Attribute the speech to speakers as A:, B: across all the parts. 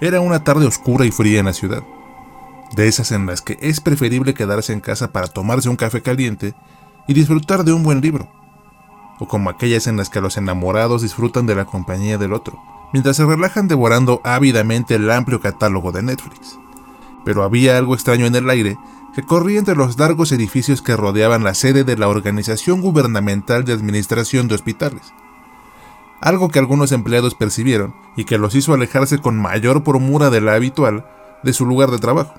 A: Era una tarde oscura y fría en la ciudad, de esas en las que es preferible quedarse en casa para tomarse un café caliente y disfrutar de un buen libro, o como aquellas en las que los enamorados disfrutan de la compañía del otro, mientras se relajan devorando ávidamente el amplio catálogo de Netflix. Pero había algo extraño en el aire que corría entre los largos edificios que rodeaban la sede de la Organización Gubernamental de Administración de Hospitales. Algo que algunos empleados percibieron y que los hizo alejarse con mayor promura de la habitual de su lugar de trabajo.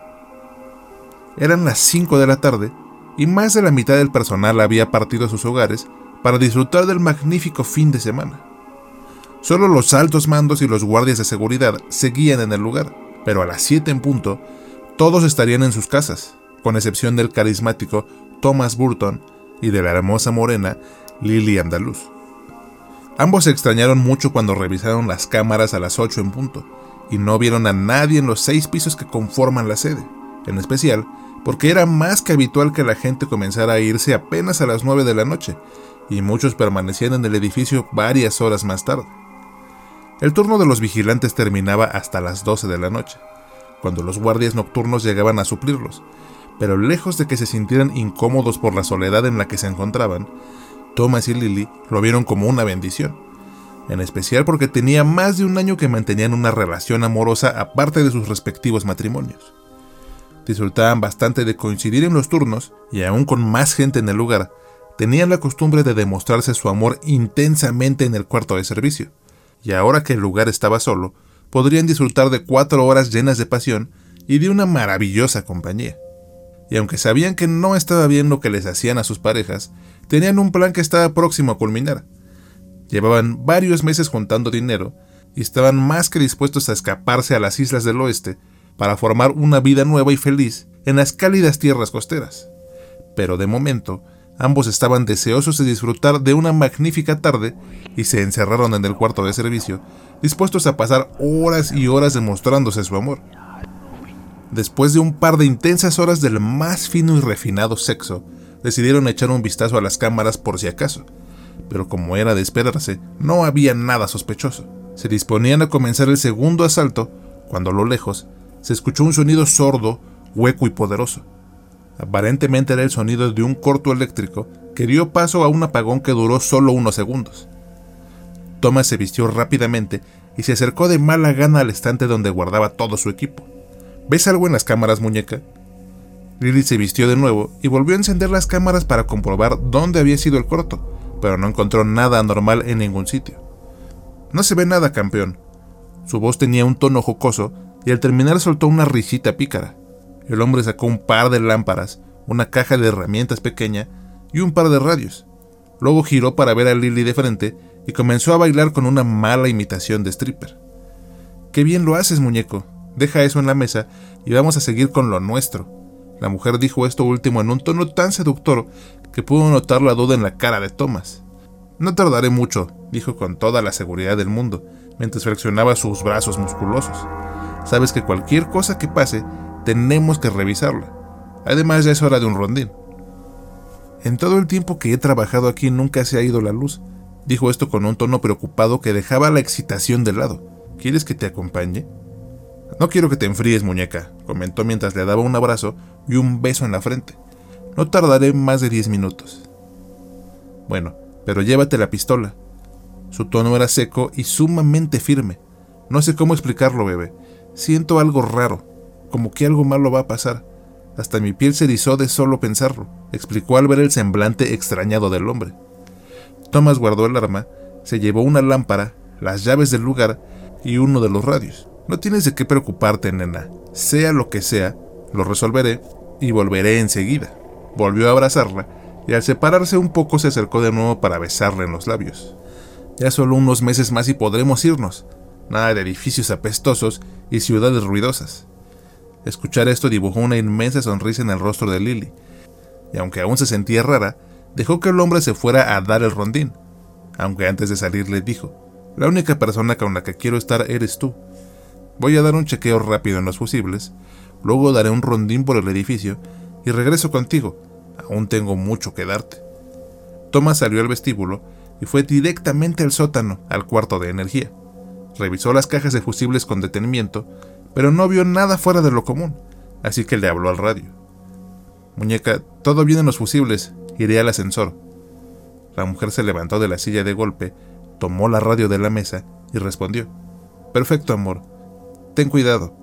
A: Eran las 5 de la tarde y más de la mitad del personal había partido a sus hogares para disfrutar del magnífico fin de semana. Solo los altos mandos y los guardias de seguridad seguían en el lugar, pero a las 7 en punto, todos estarían en sus casas, con excepción del carismático Thomas Burton y de la hermosa morena Lily Andaluz. Ambos se extrañaron mucho cuando revisaron las cámaras a las 8 en punto y no vieron a nadie en los seis pisos que conforman la sede, en especial porque era más que habitual que la gente comenzara a irse apenas a las 9 de la noche y muchos permanecían en el edificio varias horas más tarde. El turno de los vigilantes terminaba hasta las 12 de la noche, cuando los guardias nocturnos llegaban a suplirlos, pero lejos de que se sintieran incómodos por la soledad en la que se encontraban, Thomas y Lily lo vieron como una bendición, en especial porque tenía más de un año que mantenían una relación amorosa aparte de sus respectivos matrimonios. Disfrutaban bastante de coincidir en los turnos y aún con más gente en el lugar, tenían la costumbre de demostrarse su amor intensamente en el cuarto de servicio, y ahora que el lugar estaba solo, podrían disfrutar de cuatro horas llenas de pasión y de una maravillosa compañía y aunque sabían que no estaba bien lo que les hacían a sus parejas, tenían un plan que estaba próximo a culminar. Llevaban varios meses juntando dinero y estaban más que dispuestos a escaparse a las islas del oeste para formar una vida nueva y feliz en las cálidas tierras costeras. Pero de momento, ambos estaban deseosos de disfrutar de una magnífica tarde y se encerraron en el cuarto de servicio, dispuestos a pasar horas y horas demostrándose su amor. Después de un par de intensas horas del más fino y refinado sexo, decidieron echar un vistazo a las cámaras por si acaso. Pero como era de esperarse, no había nada sospechoso. Se disponían a comenzar el segundo asalto, cuando a lo lejos se escuchó un sonido sordo, hueco y poderoso. Aparentemente era el sonido de un corto eléctrico que dio paso a un apagón que duró solo unos segundos. Thomas se vistió rápidamente y se acercó de mala gana al estante donde guardaba todo su equipo. ¿Ves algo en las cámaras, muñeca? Lily se vistió de nuevo y volvió a encender las cámaras para comprobar dónde había sido el corto, pero no encontró nada anormal en ningún sitio. No se ve nada, campeón. Su voz tenía un tono jocoso y al terminar soltó una risita pícara. El hombre sacó un par de lámparas, una caja de herramientas pequeña y un par de radios. Luego giró para ver a Lily de frente y comenzó a bailar con una mala imitación de stripper. Qué bien lo haces, muñeco, Deja eso en la mesa y vamos a seguir con lo nuestro. La mujer dijo esto último en un tono tan seductor que pudo notar la duda en la cara de Thomas. No tardaré mucho, dijo con toda la seguridad del mundo, mientras flexionaba sus brazos musculosos. Sabes que cualquier cosa que pase, tenemos que revisarla. Además ya es hora de un rondín. En todo el tiempo que he trabajado aquí nunca se ha ido la luz, dijo esto con un tono preocupado que dejaba la excitación de lado. ¿Quieres que te acompañe? No quiero que te enfríes, muñeca, comentó mientras le daba un abrazo y un beso en la frente. No tardaré más de diez minutos. Bueno, pero llévate la pistola. Su tono era seco y sumamente firme. No sé cómo explicarlo, bebé. Siento algo raro, como que algo malo va a pasar. Hasta mi piel se erizó de solo pensarlo, explicó al ver el semblante extrañado del hombre. Thomas guardó el arma, se llevó una lámpara, las llaves del lugar y uno de los radios. No tienes de qué preocuparte, nena. Sea lo que sea, lo resolveré y volveré enseguida. Volvió a abrazarla y al separarse un poco se acercó de nuevo para besarle en los labios. Ya solo unos meses más y podremos irnos. Nada de edificios apestosos y ciudades ruidosas. Escuchar esto dibujó una inmensa sonrisa en el rostro de Lily, y aunque aún se sentía rara, dejó que el hombre se fuera a dar el rondín, aunque antes de salir le dijo, la única persona con la que quiero estar eres tú. Voy a dar un chequeo rápido en los fusibles, luego daré un rondín por el edificio y regreso contigo. Aún tengo mucho que darte. Thomas salió al vestíbulo y fue directamente al sótano, al cuarto de energía. Revisó las cajas de fusibles con detenimiento, pero no vio nada fuera de lo común, así que le habló al radio. Muñeca, todo bien en los fusibles, iré al ascensor. La mujer se levantó de la silla de golpe, tomó la radio de la mesa y respondió. Perfecto, amor. Ten cuidado.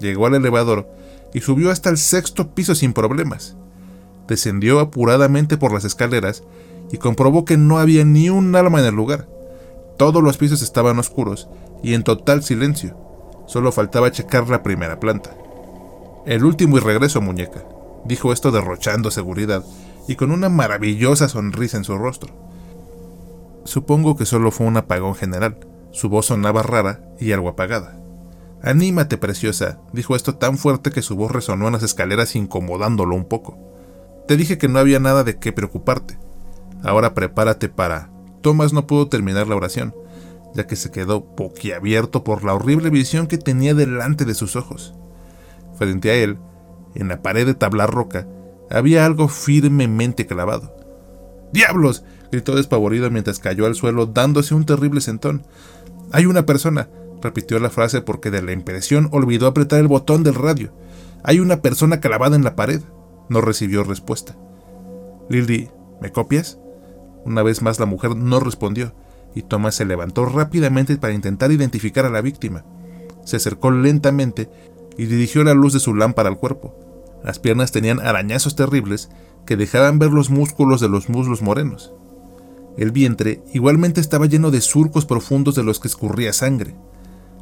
A: Llegó al elevador y subió hasta el sexto piso sin problemas. Descendió apuradamente por las escaleras y comprobó que no había ni un alma en el lugar. Todos los pisos estaban oscuros y en total silencio. Solo faltaba checar la primera planta. El último y regreso, muñeca, dijo esto derrochando seguridad y con una maravillosa sonrisa en su rostro. Supongo que solo fue un apagón general. Su voz sonaba rara y algo apagada. Anímate, preciosa, dijo esto tan fuerte que su voz resonó en las escaleras incomodándolo un poco. Te dije que no había nada de qué preocuparte. Ahora prepárate para... Thomas no pudo terminar la oración, ya que se quedó boquiabierto por la horrible visión que tenía delante de sus ojos. Frente a él, en la pared de tabla roca, había algo firmemente clavado. ¡Diablos! gritó despavorido mientras cayó al suelo dándose un terrible sentón. Hay una persona, repitió la frase porque de la impresión olvidó apretar el botón del radio. Hay una persona clavada en la pared. No recibió respuesta. Lily, ¿me copias? Una vez más la mujer no respondió, y Thomas se levantó rápidamente para intentar identificar a la víctima. Se acercó lentamente y dirigió la luz de su lámpara al cuerpo. Las piernas tenían arañazos terribles que dejaban ver los músculos de los muslos morenos. El vientre igualmente estaba lleno de surcos profundos de los que escurría sangre.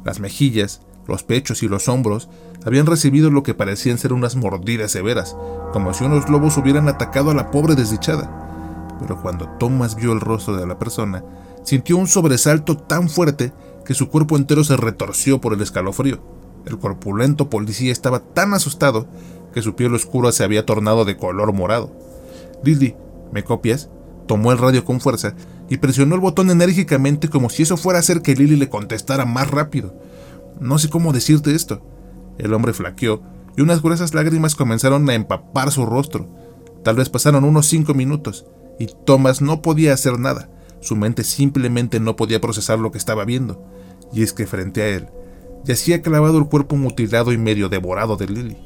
A: Las mejillas, los pechos y los hombros habían recibido lo que parecían ser unas mordidas severas, como si unos lobos hubieran atacado a la pobre desdichada. Pero cuando Thomas vio el rostro de la persona, sintió un sobresalto tan fuerte que su cuerpo entero se retorció por el escalofrío. El corpulento policía estaba tan asustado que su piel oscura se había tornado de color morado. Lily, ¿me copias? Tomó el radio con fuerza y presionó el botón enérgicamente como si eso fuera a hacer que Lily le contestara más rápido. No sé cómo decirte esto. El hombre flaqueó y unas gruesas lágrimas comenzaron a empapar su rostro. Tal vez pasaron unos cinco minutos y Thomas no podía hacer nada. Su mente simplemente no podía procesar lo que estaba viendo. Y es que frente a él yacía clavado el cuerpo mutilado y medio devorado de Lily.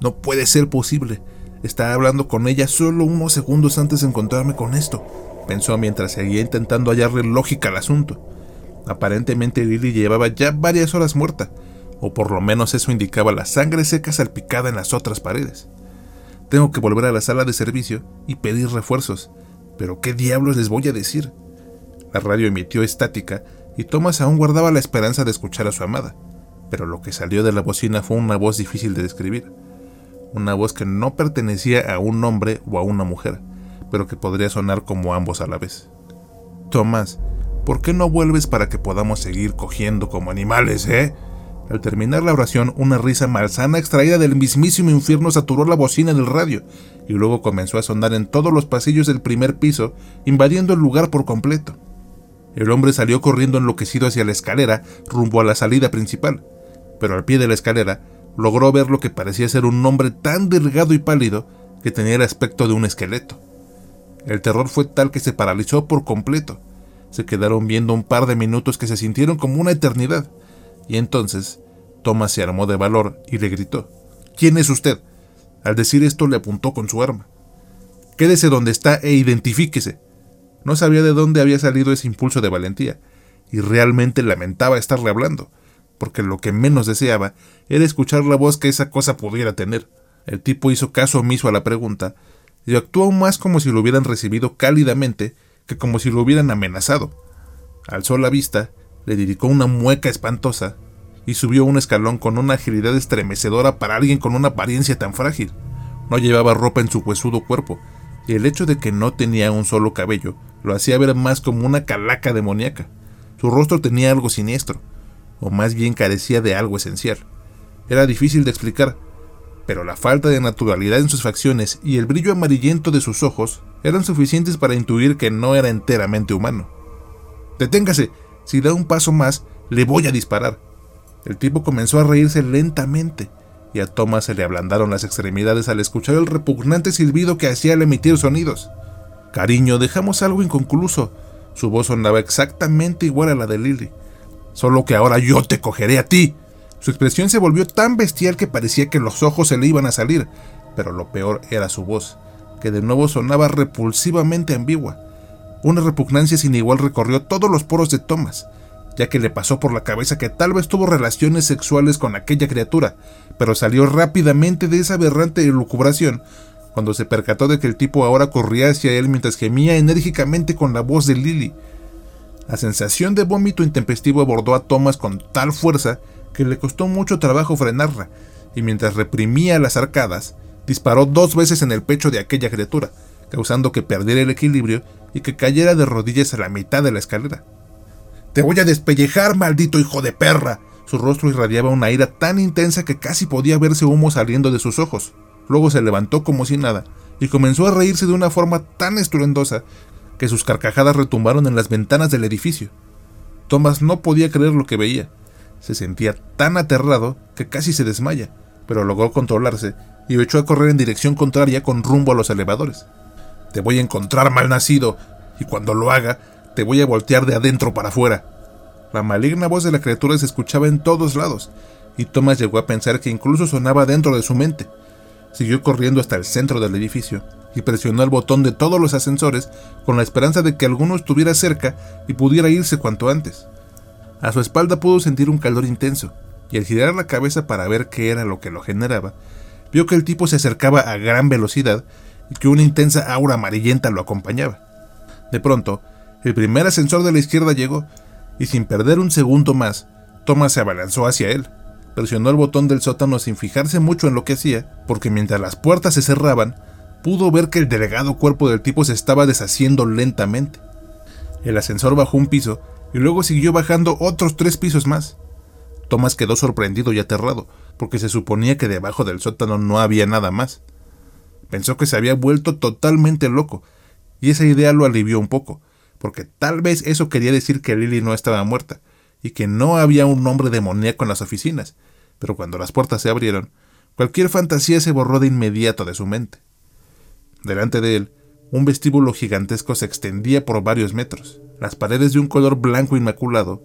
A: No puede ser posible. Estaba hablando con ella solo unos segundos antes de encontrarme con esto, pensó mientras seguía intentando hallarle lógica al asunto. Aparentemente Lily llevaba ya varias horas muerta, o por lo menos eso indicaba la sangre seca salpicada en las otras paredes. Tengo que volver a la sala de servicio y pedir refuerzos, pero ¿qué diablos les voy a decir? La radio emitió estática y Thomas aún guardaba la esperanza de escuchar a su amada, pero lo que salió de la bocina fue una voz difícil de describir una voz que no pertenecía a un hombre o a una mujer, pero que podría sonar como ambos a la vez. Tomás, ¿por qué no vuelves para que podamos seguir cogiendo como animales, eh? Al terminar la oración, una risa malsana extraída del mismísimo infierno saturó la bocina del radio, y luego comenzó a sonar en todos los pasillos del primer piso, invadiendo el lugar por completo. El hombre salió corriendo enloquecido hacia la escalera, rumbo a la salida principal, pero al pie de la escalera logró ver lo que parecía ser un hombre tan delgado y pálido que tenía el aspecto de un esqueleto. El terror fue tal que se paralizó por completo. Se quedaron viendo un par de minutos que se sintieron como una eternidad. Y entonces, Thomas se armó de valor y le gritó, ¿Quién es usted? Al decir esto le apuntó con su arma. Quédese donde está e identifíquese. No sabía de dónde había salido ese impulso de valentía, y realmente lamentaba estarle hablando porque lo que menos deseaba era escuchar la voz que esa cosa pudiera tener. El tipo hizo caso omiso a la pregunta y actuó más como si lo hubieran recibido cálidamente que como si lo hubieran amenazado. Alzó la vista, le dedicó una mueca espantosa y subió un escalón con una agilidad estremecedora para alguien con una apariencia tan frágil. No llevaba ropa en su huesudo cuerpo, y el hecho de que no tenía un solo cabello lo hacía ver más como una calaca demoníaca. Su rostro tenía algo siniestro, o más bien carecía de algo esencial. Era difícil de explicar, pero la falta de naturalidad en sus facciones y el brillo amarillento de sus ojos eran suficientes para intuir que no era enteramente humano. Deténgase, si da un paso más, le voy a disparar. El tipo comenzó a reírse lentamente, y a Thomas se le ablandaron las extremidades al escuchar el repugnante silbido que hacía al emitir sonidos. Cariño, dejamos algo inconcluso. Su voz sonaba exactamente igual a la de Lily. Solo que ahora yo te cogeré a ti. Su expresión se volvió tan bestial que parecía que los ojos se le iban a salir, pero lo peor era su voz, que de nuevo sonaba repulsivamente ambigua. Una repugnancia sin igual recorrió todos los poros de Thomas, ya que le pasó por la cabeza que tal vez tuvo relaciones sexuales con aquella criatura, pero salió rápidamente de esa aberrante elucubración cuando se percató de que el tipo ahora corría hacia él mientras gemía enérgicamente con la voz de Lily. La sensación de vómito intempestivo abordó a Thomas con tal fuerza que le costó mucho trabajo frenarla, y mientras reprimía las arcadas, disparó dos veces en el pecho de aquella criatura, causando que perdiera el equilibrio y que cayera de rodillas a la mitad de la escalera. Te voy a despellejar, maldito hijo de perra. Su rostro irradiaba una ira tan intensa que casi podía verse humo saliendo de sus ojos. Luego se levantó como si nada y comenzó a reírse de una forma tan estruendosa que sus carcajadas retumbaron en las ventanas del edificio. Thomas no podía creer lo que veía. Se sentía tan aterrado que casi se desmaya, pero logró controlarse y echó a correr en dirección contraria con rumbo a los elevadores. Te voy a encontrar mal nacido, y cuando lo haga, te voy a voltear de adentro para afuera. La maligna voz de la criatura se escuchaba en todos lados, y Thomas llegó a pensar que incluso sonaba dentro de su mente. Siguió corriendo hasta el centro del edificio y presionó el botón de todos los ascensores con la esperanza de que alguno estuviera cerca y pudiera irse cuanto antes. A su espalda pudo sentir un calor intenso, y al girar la cabeza para ver qué era lo que lo generaba, vio que el tipo se acercaba a gran velocidad y que una intensa aura amarillenta lo acompañaba. De pronto, el primer ascensor de la izquierda llegó, y sin perder un segundo más, Thomas se abalanzó hacia él. Presionó el botón del sótano sin fijarse mucho en lo que hacía, porque mientras las puertas se cerraban, pudo ver que el delegado cuerpo del tipo se estaba deshaciendo lentamente. El ascensor bajó un piso y luego siguió bajando otros tres pisos más. Thomas quedó sorprendido y aterrado, porque se suponía que debajo del sótano no había nada más. Pensó que se había vuelto totalmente loco, y esa idea lo alivió un poco, porque tal vez eso quería decir que Lily no estaba muerta y que no había un hombre demoníaco en las oficinas, pero cuando las puertas se abrieron, cualquier fantasía se borró de inmediato de su mente. Delante de él, un vestíbulo gigantesco se extendía por varios metros. Las paredes de un color blanco inmaculado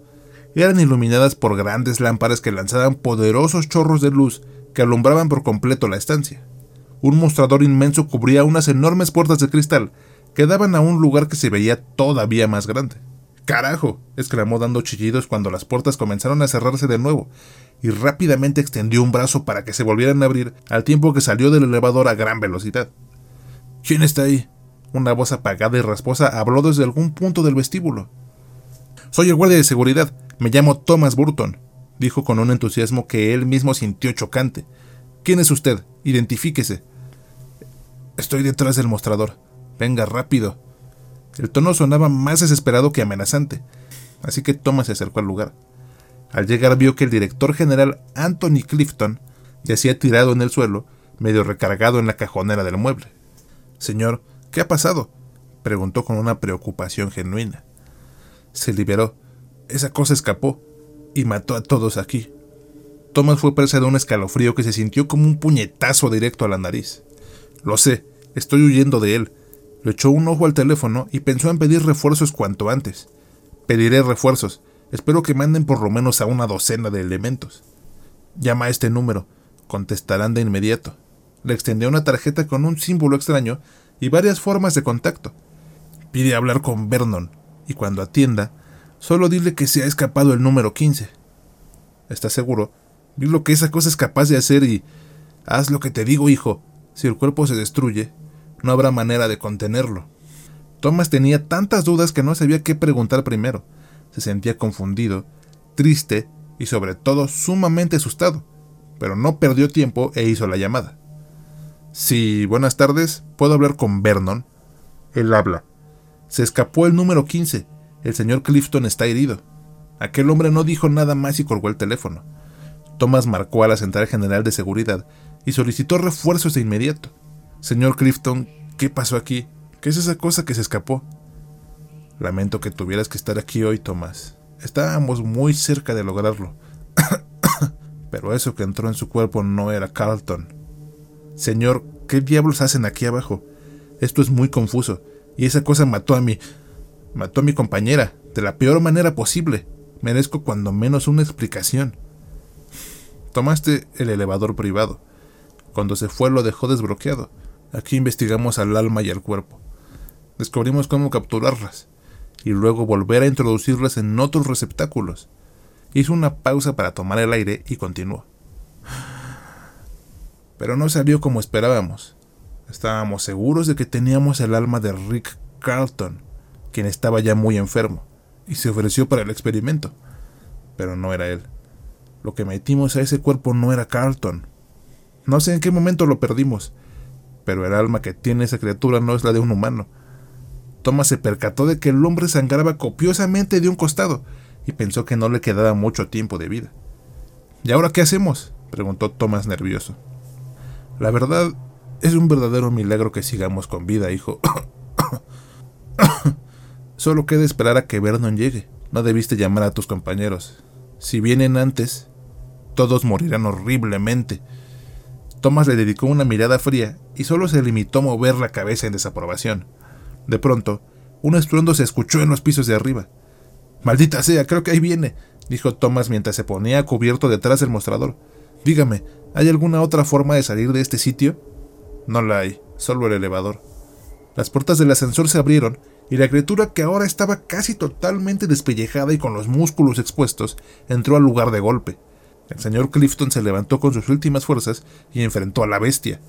A: eran iluminadas por grandes lámparas que lanzaban poderosos chorros de luz que alumbraban por completo la estancia. Un mostrador inmenso cubría unas enormes puertas de cristal quedaban a un lugar que se veía todavía más grande. ¡Carajo! exclamó dando chillidos cuando las puertas comenzaron a cerrarse de nuevo, y rápidamente extendió un brazo para que se volvieran a abrir al tiempo que salió del elevador a gran velocidad. ¿Quién está ahí? Una voz apagada y rasposa habló desde algún punto del vestíbulo. Soy el guardia de seguridad, me llamo Thomas Burton, dijo con un entusiasmo que él mismo sintió chocante. ¿Quién es usted? Identifíquese. Estoy detrás del mostrador. Venga, rápido. El tono sonaba más desesperado que amenazante, así que Thomas se acercó al lugar. Al llegar vio que el director general Anthony Clifton yacía tirado en el suelo, medio recargado en la cajonera del mueble. Señor, ¿qué ha pasado? preguntó con una preocupación genuina. Se liberó. Esa cosa escapó y mató a todos aquí. Thomas fue presa de un escalofrío que se sintió como un puñetazo directo a la nariz. Lo sé, estoy huyendo de él, le echó un ojo al teléfono y pensó en pedir refuerzos cuanto antes. Pediré refuerzos. Espero que manden por lo menos a una docena de elementos. Llama a este número. Contestarán de inmediato. Le extendió una tarjeta con un símbolo extraño y varias formas de contacto. Pide hablar con Vernon y cuando atienda, solo dile que se ha escapado el número 15. ¿Estás seguro? Vi lo que esa cosa es capaz de hacer y... Haz lo que te digo, hijo. Si el cuerpo se destruye, no habrá manera de contenerlo. Thomas tenía tantas dudas que no sabía qué preguntar primero. Se sentía confundido, triste y sobre todo sumamente asustado, pero no perdió tiempo e hizo la llamada. Sí, buenas tardes, ¿puedo hablar con Vernon? Él habla. Se escapó el número 15. El señor Clifton está herido. Aquel hombre no dijo nada más y colgó el teléfono. Thomas marcó a la Central General de Seguridad y solicitó refuerzos de inmediato. Señor Clifton, ¿qué pasó aquí? ¿Qué es esa cosa que se escapó? Lamento que tuvieras que estar aquí hoy, Tomás. Estábamos muy cerca de lograrlo. Pero eso que entró en su cuerpo no era Carlton. Señor, ¿qué diablos hacen aquí abajo? Esto es muy confuso. Y esa cosa mató a mi... mató a mi compañera, de la peor manera posible. Merezco cuando menos una explicación. Tomaste el elevador privado. Cuando se fue lo dejó desbloqueado. Aquí investigamos al alma y al cuerpo. Descubrimos cómo capturarlas y luego volver a introducirlas en otros receptáculos. Hizo una pausa para tomar el aire y continuó. Pero no salió como esperábamos. Estábamos seguros de que teníamos el alma de Rick Carlton, quien estaba ya muy enfermo, y se ofreció para el experimento. Pero no era él. Lo que metimos a ese cuerpo no era Carlton. No sé en qué momento lo perdimos, pero el alma que tiene esa criatura no es la de un humano. Thomas se percató de que el hombre sangraba copiosamente de un costado y pensó que no le quedaba mucho tiempo de vida. ¿Y ahora qué hacemos? preguntó Thomas nervioso. La verdad, es un verdadero milagro que sigamos con vida, hijo. Solo queda esperar a que Vernon llegue. No debiste llamar a tus compañeros. Si vienen antes, todos morirán horriblemente. Thomas le dedicó una mirada fría y solo se limitó a mover la cabeza en desaprobación. De pronto, un estruendo se escuchó en los pisos de arriba. Maldita sea, creo que ahí viene, dijo Thomas mientras se ponía cubierto detrás del mostrador. Dígame, ¿hay alguna otra forma de salir de este sitio? No la hay, solo el elevador. Las puertas del ascensor se abrieron y la criatura que ahora estaba casi totalmente despellejada y con los músculos expuestos entró al lugar de golpe. El señor Clifton se levantó con sus últimas fuerzas y enfrentó a la bestia.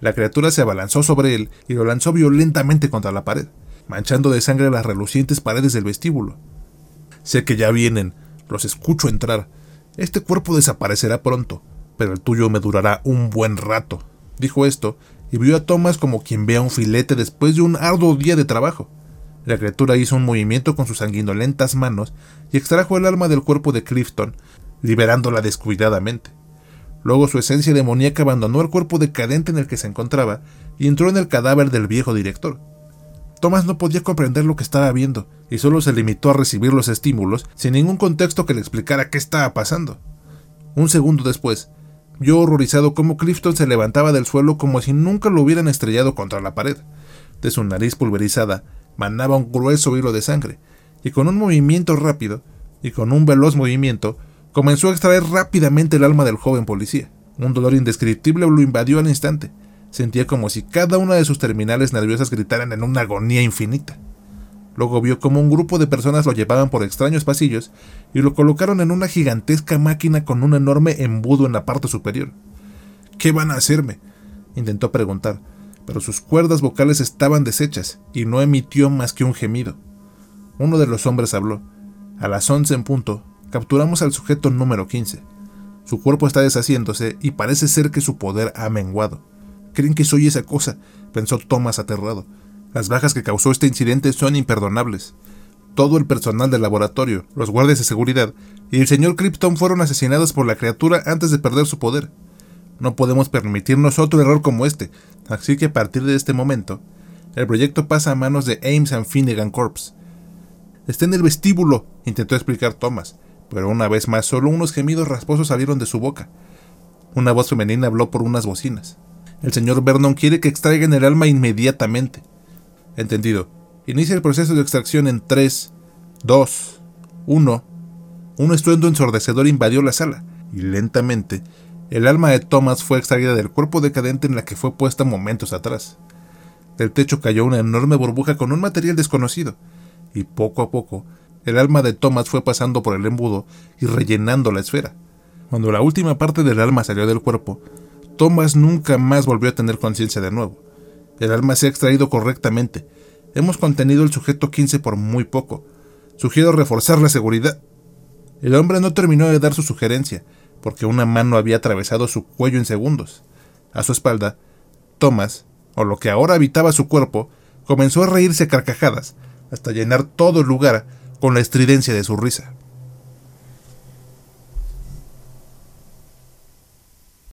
A: La criatura se abalanzó sobre él y lo lanzó violentamente contra la pared, manchando de sangre las relucientes paredes del vestíbulo. Sé que ya vienen, los escucho entrar. Este cuerpo desaparecerá pronto, pero el tuyo me durará un buen rato. Dijo esto y vio a Thomas como quien ve a un filete después de un arduo día de trabajo. La criatura hizo un movimiento con sus sanguinolentas manos y extrajo el alma del cuerpo de Clifton, liberándola descuidadamente. Luego su esencia demoníaca abandonó el cuerpo decadente en el que se encontraba y entró en el cadáver del viejo director. Thomas no podía comprender lo que estaba viendo y solo se limitó a recibir los estímulos sin ningún contexto que le explicara qué estaba pasando. Un segundo después, vio horrorizado cómo Clifton se levantaba del suelo como si nunca lo hubieran estrellado contra la pared. De su nariz pulverizada manaba un grueso hilo de sangre, y con un movimiento rápido, y con un veloz movimiento, comenzó a extraer rápidamente el alma del joven policía. Un dolor indescriptible lo invadió al instante. Sentía como si cada una de sus terminales nerviosas gritaran en una agonía infinita. Luego vio como un grupo de personas lo llevaban por extraños pasillos y lo colocaron en una gigantesca máquina con un enorme embudo en la parte superior. ¿Qué van a hacerme? intentó preguntar, pero sus cuerdas vocales estaban deshechas y no emitió más que un gemido. Uno de los hombres habló. A las once en punto, capturamos al sujeto número 15. Su cuerpo está deshaciéndose y parece ser que su poder ha menguado. ¿Creen que soy esa cosa? pensó Thomas aterrado. Las bajas que causó este incidente son imperdonables. Todo el personal del laboratorio, los guardias de seguridad y el señor Krypton fueron asesinados por la criatura antes de perder su poder. No podemos permitirnos otro error como este, así que a partir de este momento, el proyecto pasa a manos de Ames and Finnegan Corps. Está en el vestíbulo, intentó explicar Thomas, pero una vez más solo unos gemidos rasposos salieron de su boca. Una voz femenina habló por unas bocinas. El señor Vernon quiere que extraigan el alma inmediatamente. Entendido. Inicia el proceso de extracción en 3, 2, 1. Un estruendo ensordecedor invadió la sala, y lentamente el alma de Thomas fue extraída del cuerpo decadente en la que fue puesta momentos atrás. Del techo cayó una enorme burbuja con un material desconocido, y poco a poco el alma de Thomas fue pasando por el embudo y rellenando la esfera. Cuando la última parte del alma salió del cuerpo, Thomas nunca más volvió a tener conciencia de nuevo. El alma se ha extraído correctamente. Hemos contenido el sujeto 15 por muy poco. Sugiero reforzar la seguridad. El hombre no terminó de dar su sugerencia, porque una mano había atravesado su cuello en segundos. A su espalda, Thomas, o lo que ahora habitaba su cuerpo, comenzó a reírse a carcajadas, hasta llenar todo el lugar con la estridencia de su risa.